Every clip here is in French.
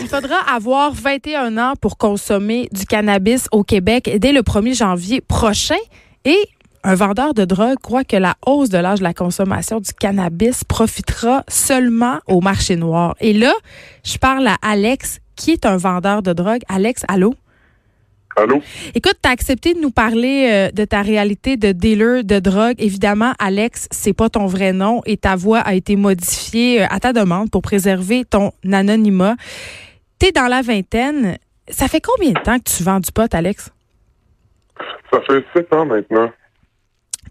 Il faudra avoir 21 ans pour consommer du cannabis au Québec dès le 1er janvier prochain. Et un vendeur de drogue croit que la hausse de l'âge de la consommation du cannabis profitera seulement au marché noir. Et là, je parle à Alex, qui est un vendeur de drogue. Alex, allô? Allô? Écoute, tu as accepté de nous parler euh, de ta réalité de dealer de drogue. Évidemment, Alex, c'est pas ton vrai nom et ta voix a été modifiée euh, à ta demande pour préserver ton anonymat. Tu es dans la vingtaine. Ça fait combien de temps que tu vends du pot, Alex? Ça fait sept ans maintenant.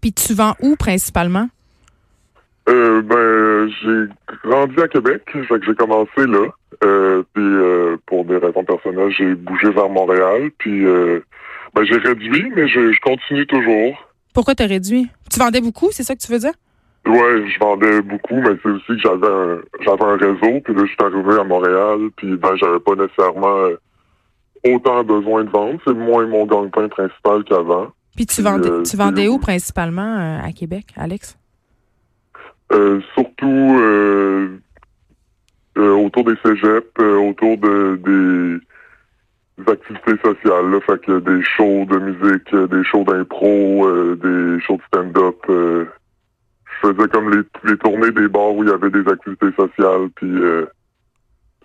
Puis tu vends où principalement? Euh, ben, j'ai grandi à Québec, fait que j'ai commencé là. Euh, puis euh, pour des raisons personnelles, j'ai bougé vers Montréal. Puis euh, ben, j'ai réduit, mais je, je continue toujours. Pourquoi t'as réduit? Tu vendais beaucoup, c'est ça que tu veux dire? Ouais, je vendais beaucoup, mais c'est aussi que j'avais un j'avais un réseau. Puis là, je suis arrivé à Montréal. Puis ben, j'avais pas nécessairement euh, autant besoin de vendre. C'est moins mon gagne-pain principal qu'avant. Puis tu vendais, euh, tu vendais où principalement à Québec, Alex? Euh, surtout euh, euh, autour des cégeps, euh, autour de des, des activités sociales, là, fait que des shows de musique, des shows d'impro, euh, des shows de stand-up. euh, je faisais comme les, les tournées des bars où il y avait des activités sociales, puis euh,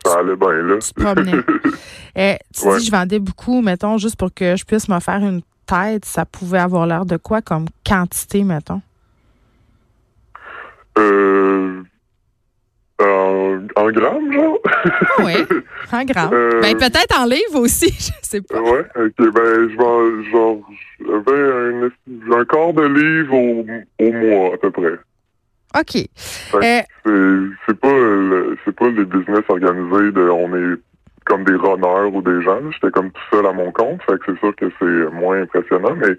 ça allait bien là. Tu. Eh, tu Ouais. dis je vendais beaucoup, mettons, juste pour que je puisse me faire une tête, ça pouvait avoir l'air de quoi comme quantité, mettons? Euh, en, en grammes, genre? Oui, en gramme. Euh, Ben, peut-être en livre aussi, je sais pas. Ouais, ok, ben, je genre, j'avais un, un quart de livre au, au mois, à peu près. OK. Euh, c'est, pas, le- pas les business organisés de, on est comme des runners ou des gens. J'étais comme tout seul à mon compte, fait que c'est sûr que c'est moins impressionnant, mais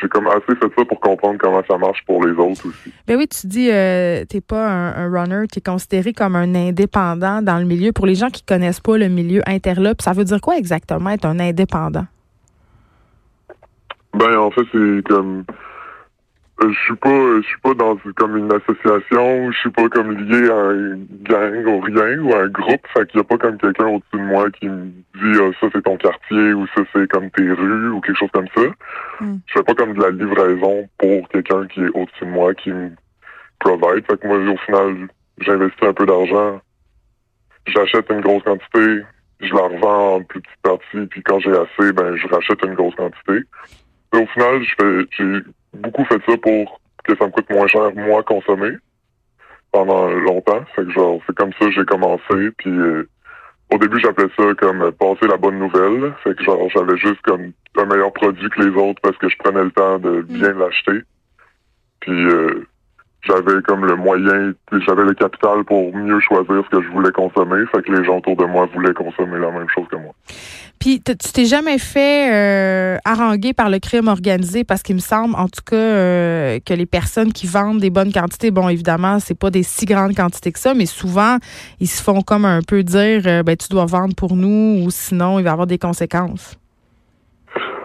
j'ai comme assez fait ça pour comprendre comment ça marche pour les autres aussi. ben oui, tu dis euh, t'es pas un, un runner, tu es considéré comme un indépendant dans le milieu. Pour les gens qui connaissent pas le milieu interlope, ça veut dire quoi exactement être un indépendant? Ben, en fait, c'est comme, je suis pas, je suis pas dans comme une association, je suis pas comme lié à une gang ou rien ou à un groupe, fait qu'il y a pas comme quelqu'un au-dessus de moi qui me dit ah, ça c'est ton quartier ou ça c'est comme tes rues ou quelque chose comme ça. Mm. Je fais pas comme de la livraison pour quelqu'un qui est au-dessus de moi qui me provide. Fait que moi au final j'investis un peu d'argent, j'achète une grosse quantité, je la revends en plus petites parties, puis quand j'ai assez, ben je rachète une grosse quantité. Au final, j'ai beaucoup fait ça pour que ça me coûte moins cher, moi, consommer pendant longtemps. Fait que genre, c'est comme ça que j'ai commencé. Puis euh, au début, j'appelais ça comme euh, passer la bonne nouvelle. Fait que genre, j'avais juste comme un meilleur produit que les autres parce que je prenais le temps de bien l'acheter. Puis euh, j'avais comme le moyen, j'avais le capital pour mieux choisir ce que je voulais consommer. Fait que les gens autour de moi voulaient consommer la même chose que moi. Puis tu t'es jamais fait euh, haranguer par le crime organisé? Parce qu'il me semble, en tout cas, euh, que les personnes qui vendent des bonnes quantités, bon, évidemment, c'est pas des si grandes quantités que ça, mais souvent, ils se font comme un peu dire, euh, ben, tu dois vendre pour nous ou sinon, il va y avoir des conséquences.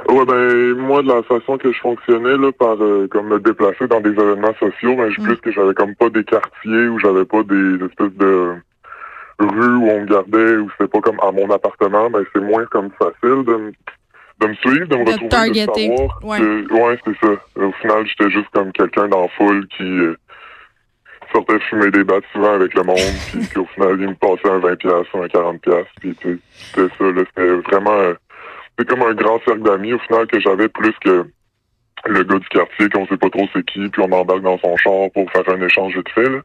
Ouais, ben moi de la façon que je fonctionnais là, par euh, comme me déplacer dans des événements sociaux, ben je Mm. plus que j'avais comme pas des quartiers où j'avais pas des espèces de rues où on me gardait où c'était pas comme à mon appartement, ben c'est moins comme facile de me de me suivre, de me De retrouver, targeter, de savoir. ouais. que- ouais, c'est ça. Au final, j'étais juste comme quelqu'un dans la foule qui euh, sortait fumer des battes souvent avec le monde, puis qu'au final, il me passait un 20$ piastres ou un 40$, piastres, puis tu sais, c'était ça, là, c'était vraiment... euh, c'est comme un grand cercle d'amis au final que j'avais plus que le gars du quartier qu'on sait pas trop c'est qui, puis on embarque dans son char pour faire un échange fait. Là.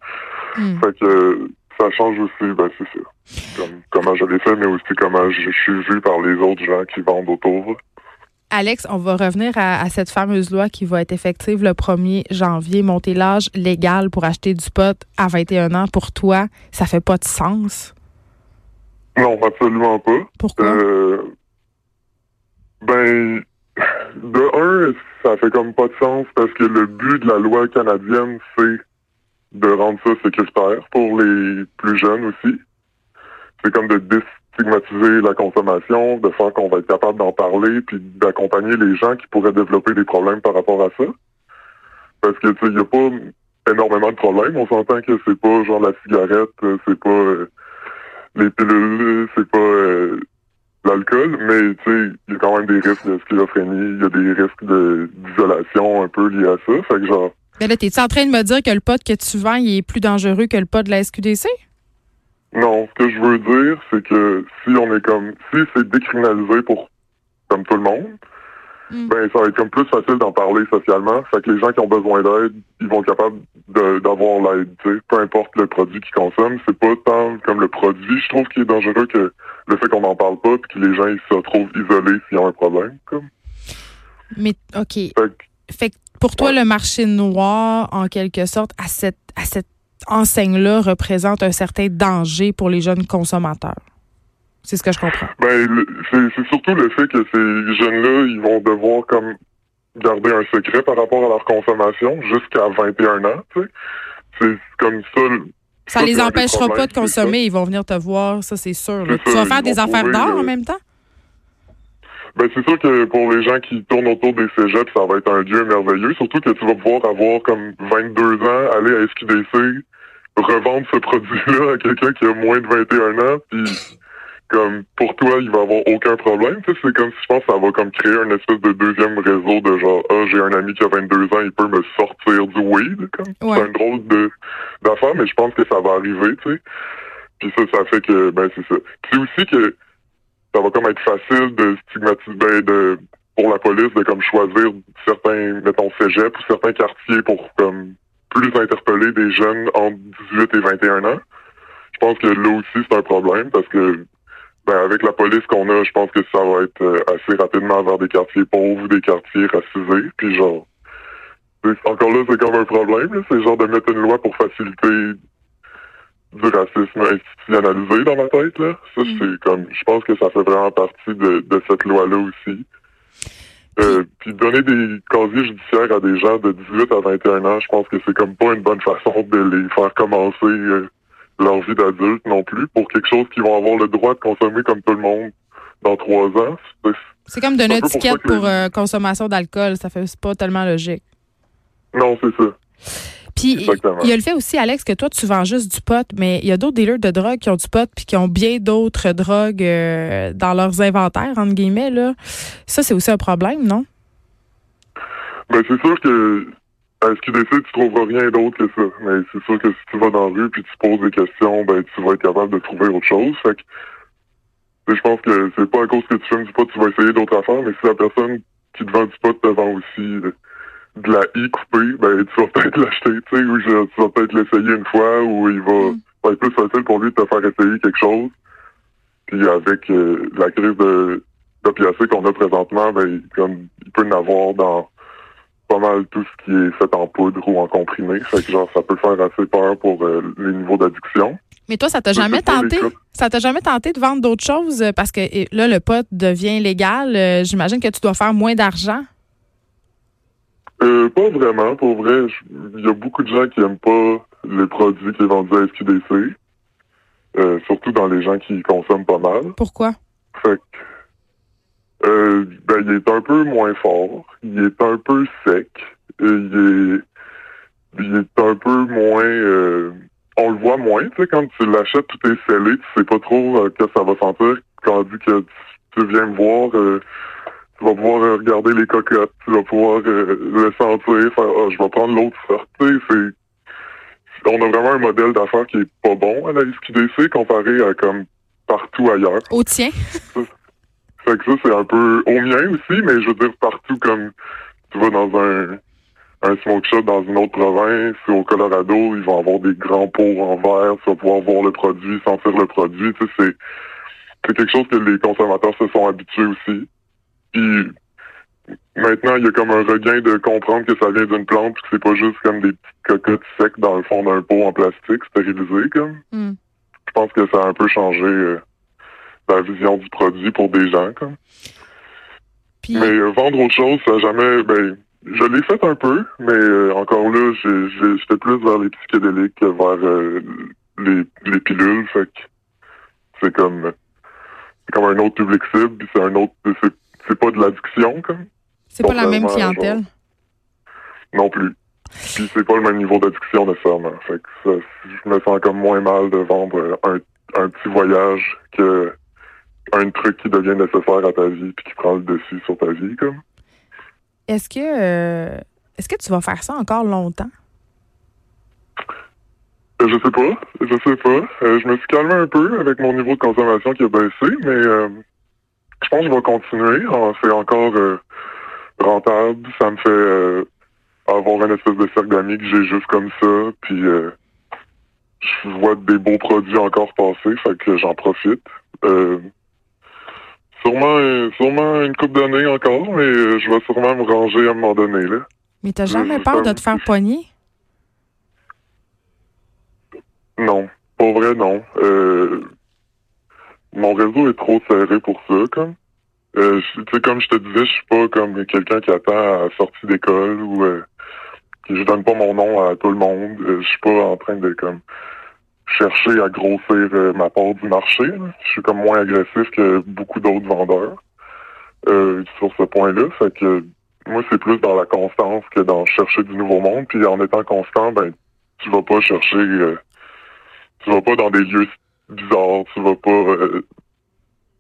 Hmm. Fait que ça change aussi, ben c'est ça. Comme, comment je l'ai fait, mais aussi comment je, je suis vu par les autres gens qui vendent autour. Alex, on va revenir à, à cette fameuse loi qui va être effective le 1er janvier. Monter l'âge légal pour acheter du pot à 21 ans, pour toi, ça fait pas de sens? Non, absolument pas. Pourquoi? Euh, ben, de un, ça fait comme pas de sens parce que le but de la loi canadienne, c'est de rendre ça sécuritaire pour les plus jeunes aussi. C'est comme de déstigmatiser la consommation, de faire qu'on va être capable d'en parler, puis d'accompagner les gens qui pourraient développer des problèmes par rapport à ça. Parce que, tu sais, il a pas énormément de problèmes. On s'entend que c'est pas genre la cigarette, c'est pas... euh, les pilules, c'est pas euh, l'alcool, mais tu sais, il y a quand même des risques de schizophrénie, il y a des risques de d'isolation un peu liés à ça. Fait que genre. Mais là, t'es-tu en train de me dire que le pot que tu vends, il est plus dangereux que le pot de la SQDC? Non, ce que je veux dire, c'est que si on est comme si c'est décriminalisé pour comme tout le monde, Mm. ben ça va être comme plus facile d'en parler socialement. Fait que les gens qui ont besoin d'aide, ils vont être capables d'avoir l'aide. tu sais. Peu importe le produit qu'ils consomment, c'est pas tant comme le produit, je trouve, qui est dangereux que le fait qu'on n'en parle pas puis que les gens ils se retrouvent isolés s'ils ont un problème. Comme. Mais, OK. Fait que Fait que pour toi, Ouais. le marché noir, en quelque sorte, à cette, à cette enseigne-là, représente un certain danger pour les jeunes consommateurs? C'est ce que je comprends. Ben, le- c'est c'est surtout le fait que ces jeunes-là, ils vont devoir comme garder un secret par rapport à leur consommation jusqu'à 21 ans, tu sais. C'est comme ça. le- Ça Ça, les empêchera pas de consommer. Ils vont venir te voir, ça, c'est sûr. là. Tu ça, vas faire des affaires trouver, d'or euh, en même temps? Ben, c'est sûr que pour les gens qui tournent autour des cégeps, ça va être un lieu merveilleux. Surtout que tu vas pouvoir avoir comme 22 ans, aller à SQDC, revendre ce produit-là à quelqu'un qui a moins de 21 ans, puis comme pour toi, il va avoir aucun problème. Tu sais, c'est comme si je pense que ça va comme créer une espèce de deuxième réseau de genre ah j'ai un ami qui a 22 ans, il peut me sortir du weed. Comme Ouais. c'est un drôle de d'affaire, mais je pense que ça va arriver, tu sais. Puis ça, ça fait que ben c'est ça. C'est aussi que ça va comme être facile de stigmatiser ben, de pour la police de comme choisir certains mettons cégep ou certains quartiers pour comme plus interpeller des jeunes entre 18 et 21 ans. Je pense que là aussi c'est un problème parce que ben, avec la police qu'on a, je pense que ça va être euh, assez rapidement vers des quartiers pauvres, des quartiers racisés, puis genre encore là c'est comme un problème, c'est genre de mettre une loi pour faciliter du racisme institutionnalisé dans ma tête là. Ça Mm. c'est comme je pense que ça fait vraiment partie de, de cette loi là aussi. Euh, puis donner des casiers judiciaires à des gens de 18 à 21 ans, je pense que c'est comme pas une bonne façon de les faire commencer euh, leur vie d'adulte non plus pour quelque chose qu'ils vont avoir le droit de consommer comme tout le monde dans trois ans. C'est- comme donner un une pour étiquette les- pour euh, consommation d'alcool. Ça fait pas tellement logique. Non, c'est ça. Puis Exactement. il y a le fait aussi, Alex, que toi, tu vends juste du pot, mais il y a d'autres dealers de drogue qui ont du pot puis qui ont bien d'autres drogues euh, dans leurs inventaires, entre guillemets. Là. Ça, c'est aussi un problème, non? Ben, c'est sûr que à SQDC, tu trouveras rien d'autre que ça. Mais c'est sûr que si tu vas dans la rue puis tu poses des questions, ben tu vas être capable de trouver autre chose. Fait que je pense que c'est pas à cause que tu fumes du pot, tu vas essayer d'autres affaires, mais si la personne qui te vend du pot te vend aussi de la I coupée, ben tu vas peut-être l'acheter, tu sais, ou je- tu vas peut-être l'essayer une fois, ou il va, Mm. va être plus facile pour lui de te faire essayer quelque chose. Puis avec euh, la crise de d'opiacés qu'on a présentement, ben comme il peut en avoir dans pas mal tout ce qui est fait en poudre ou en comprimé. Fait que genre ça peut faire assez peur pour euh, les niveaux d'addiction. Mais toi, ça t'a jamais tenté? Ça t'a jamais tenté de vendre d'autres choses? euh, Parce que et là, le pot devient légal. euh, J'imagine que tu dois faire moins d'argent? Euh, pas vraiment, pour vrai. Il y a beaucoup de gens qui aiment pas les produits qui est vendus à SQDC. Surtout dans les gens qui consomment pas mal. Pourquoi? Fait que, euh, ben, il est un peu moins fort. Il est un peu sec. et il est, il est un peu moins, euh, on le voit moins, tu sais, quand tu l'achètes, tout est scellé, tu sais pas trop euh, que ça va sentir. Tandis que tu, tu viens me voir, euh, tu vas pouvoir euh, regarder les cocottes, tu vas pouvoir euh, le sentir, faire, ah, je vais prendre l'autre sorte, tu sais, c'est, on a vraiment un modèle d'affaires qui est pas bon à la SQDC comparé à comme partout ailleurs. Au tien? Fait que ça, c'est un peu au mien aussi, mais je veux dire partout comme tu vas dans un un smoke shop dans une autre province ou au Colorado, ils vont avoir des grands pots en verre, tu vas pouvoir voir le produit, sentir le produit, tu sais, c'est c'est quelque chose que les consommateurs se sont habitués aussi. Puis maintenant, il y a comme un regain de comprendre que ça vient d'une plante, puis que c'est pas juste comme des petites cocottes secs dans le fond d'un pot en plastique stérilisé comme. Hmm. Je pense que ça a un peu changé euh, la vision du produit pour des gens comme. Puis, Mais euh, vendre autre chose, ça jamais. Ben, je l'ai fait un peu, mais euh, encore là, j'étais plus vers les psychédéliques que vers euh, les, les pilules. Fait que c'est comme comme un autre public cible, puis c'est un autre. C'est pas de l'addiction comme c'est pas la même clientèle. non plus. Puis c'est pas le même niveau d'addiction nécessairement. Fait que ça, je me sens comme moins mal de vendre un un petit voyage que un truc qui devient nécessaire à ta vie puis qui prend le dessus sur ta vie comme. Est-ce que euh, est-ce que tu vas faire ça encore longtemps? Je sais pas, je sais pas. Euh, je me suis calmé un peu avec mon niveau de consommation qui a baissé, mais euh, je pense que je vais continuer. Ah, C'est encore rentable. Ça me fait avoir une espèce de cercle d'amis que j'ai juste comme ça. Puis je vois des beaux produits encore passer, fait que j'en profite. Euh, sûrement, euh, sûrement une coupe d'années encore, mais euh, je vais sûrement me ranger à un moment donné là. Mais t'as jamais peur de te faire pogner? Non, pour vrai, non. Euh, mon réseau est trop serré pour ça, comme. Euh, je- tu sais, comme je te disais, je suis pas comme quelqu'un qui attend à la sortie d'école ou euh, je donne pas mon nom à tout le monde. Euh, je suis pas en train de comme chercher à grossir euh, ma part du marché. là. Je suis comme moins agressif que beaucoup d'autres vendeurs euh, sur ce point-là. Fait que moi, c'est plus dans la constance que dans chercher du nouveau monde. Puis en étant constant, ben tu vas pas chercher euh, tu vas pas dans des lieux bizarres, tu vas pas euh,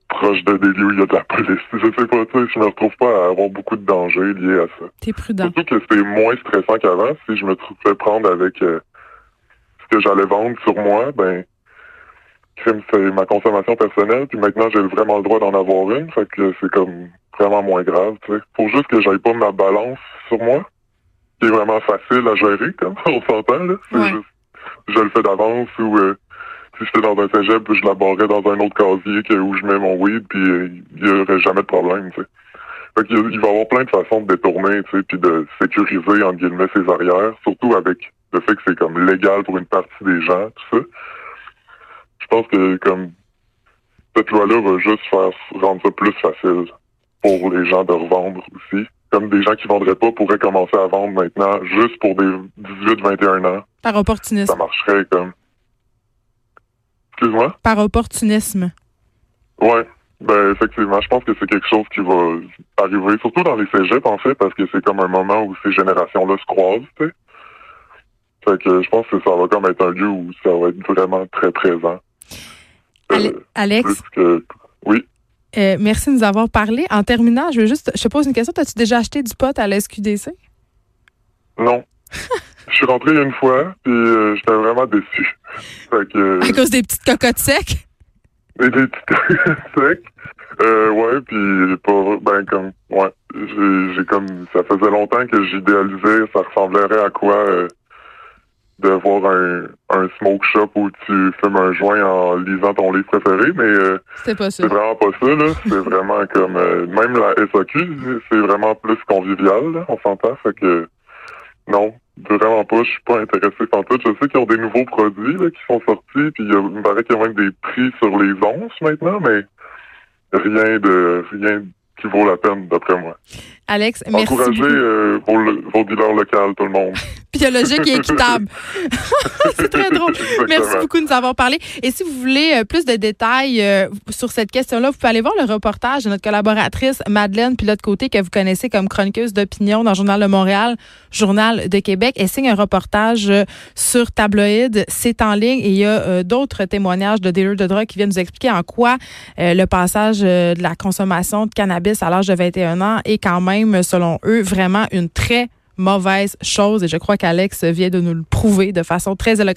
proche de des lieux où il y a de la police. Je sais pas, tu sais, je me retrouve pas à avoir beaucoup de dangers liés à ça. T'es prudent. Surtout que c'est moins stressant qu'avant. Si je me trouvais prendre avec euh, que j'allais vendre sur moi, ben crime, c'est ma consommation personnelle, puis maintenant j'ai vraiment le droit d'en avoir une, fait que c'est comme vraiment moins grave, tu sais. Faut juste que j'aille pas ma balance sur moi, qui est vraiment facile à gérer, comme on s'entend, là. C'est Ouais. juste, je le fais d'avance ou euh, si j'étais dans un cégep, je la barrais dans un autre casier que, où je mets mon weed, puis euh, il y aurait jamais de problème, tu sais. Fait qu'il va y avoir plein de façons de détourner, tu sais, puis de sécuriser, entre guillemets, ses arrières, surtout avec le fait que c'est comme légal pour une partie des gens, tout ça. Je pense que, comme, cette loi-là va juste faire rendre ça plus facile pour les gens de revendre aussi. Comme des gens qui vendraient pas pourraient commencer à vendre maintenant juste pour des 18-21 ans. Par Ça opportunisme. marcherait comme... Excuse-moi? Par opportunisme. Ouais, ben effectivement, je pense que c'est quelque chose qui va arriver, surtout dans les cégeps en fait, parce que c'est comme un moment où ces générations-là se croisent, tu sais. Fait que je pense que ça va comme être un lieu où ça va être vraiment très présent. Euh, Ale- Alex, que oui. euh, merci de nous avoir parlé. En terminant, je veux juste, je te pose une question. As-tu déjà acheté du pot à la SQDC? Non. Je suis rentré une fois, puis euh, j'étais vraiment déçu. Fait que À cause des petites cocottes secs? Des petits secs. Euh, ouais, puis pas, ben comme, ouais, j'ai, j'ai comme, ça faisait longtemps que j'idéalisais, ça ressemblerait à quoi euh, de voir un, un smoke shop où tu fumes un joint en lisant ton livre préféré, mais euh, c'est vraiment pas ça, là. C'est vraiment comme, euh, même la SAQ, c'est vraiment plus convivial, là, on s'entend, fait que, non, vraiment pas, je suis pas intéressé par tout. Je sais qu'ils ont des nouveaux produits, là, qui sont sortis, puis il me paraît qu'il y a même des prix sur les onces maintenant, mais rien de, rien qui vaut la peine, d'après moi. Alex, merci. Encouragez euh, vos, vos dealers locaux, tout le monde. Biologique et équitable. c'est très drôle. Merci beaucoup de nous avoir parlé. Et si vous voulez euh, plus de détails euh, sur cette question-là, vous pouvez aller voir le reportage de notre collaboratrice Madeleine Pilote-Côté, que vous connaissez comme chroniqueuse d'opinion dans le Journal de Montréal, Journal de Québec. Elle signe un reportage sur tabloïd. C'est en ligne et il y a d'autres témoignages de dealers de drogue qui viennent nous expliquer en quoi le passage de la consommation de à l'âge de 21 ans est quand même, selon eux, vraiment une très mauvaise chose. Et je crois qu'Alex vient de nous le prouver de façon très éloquente.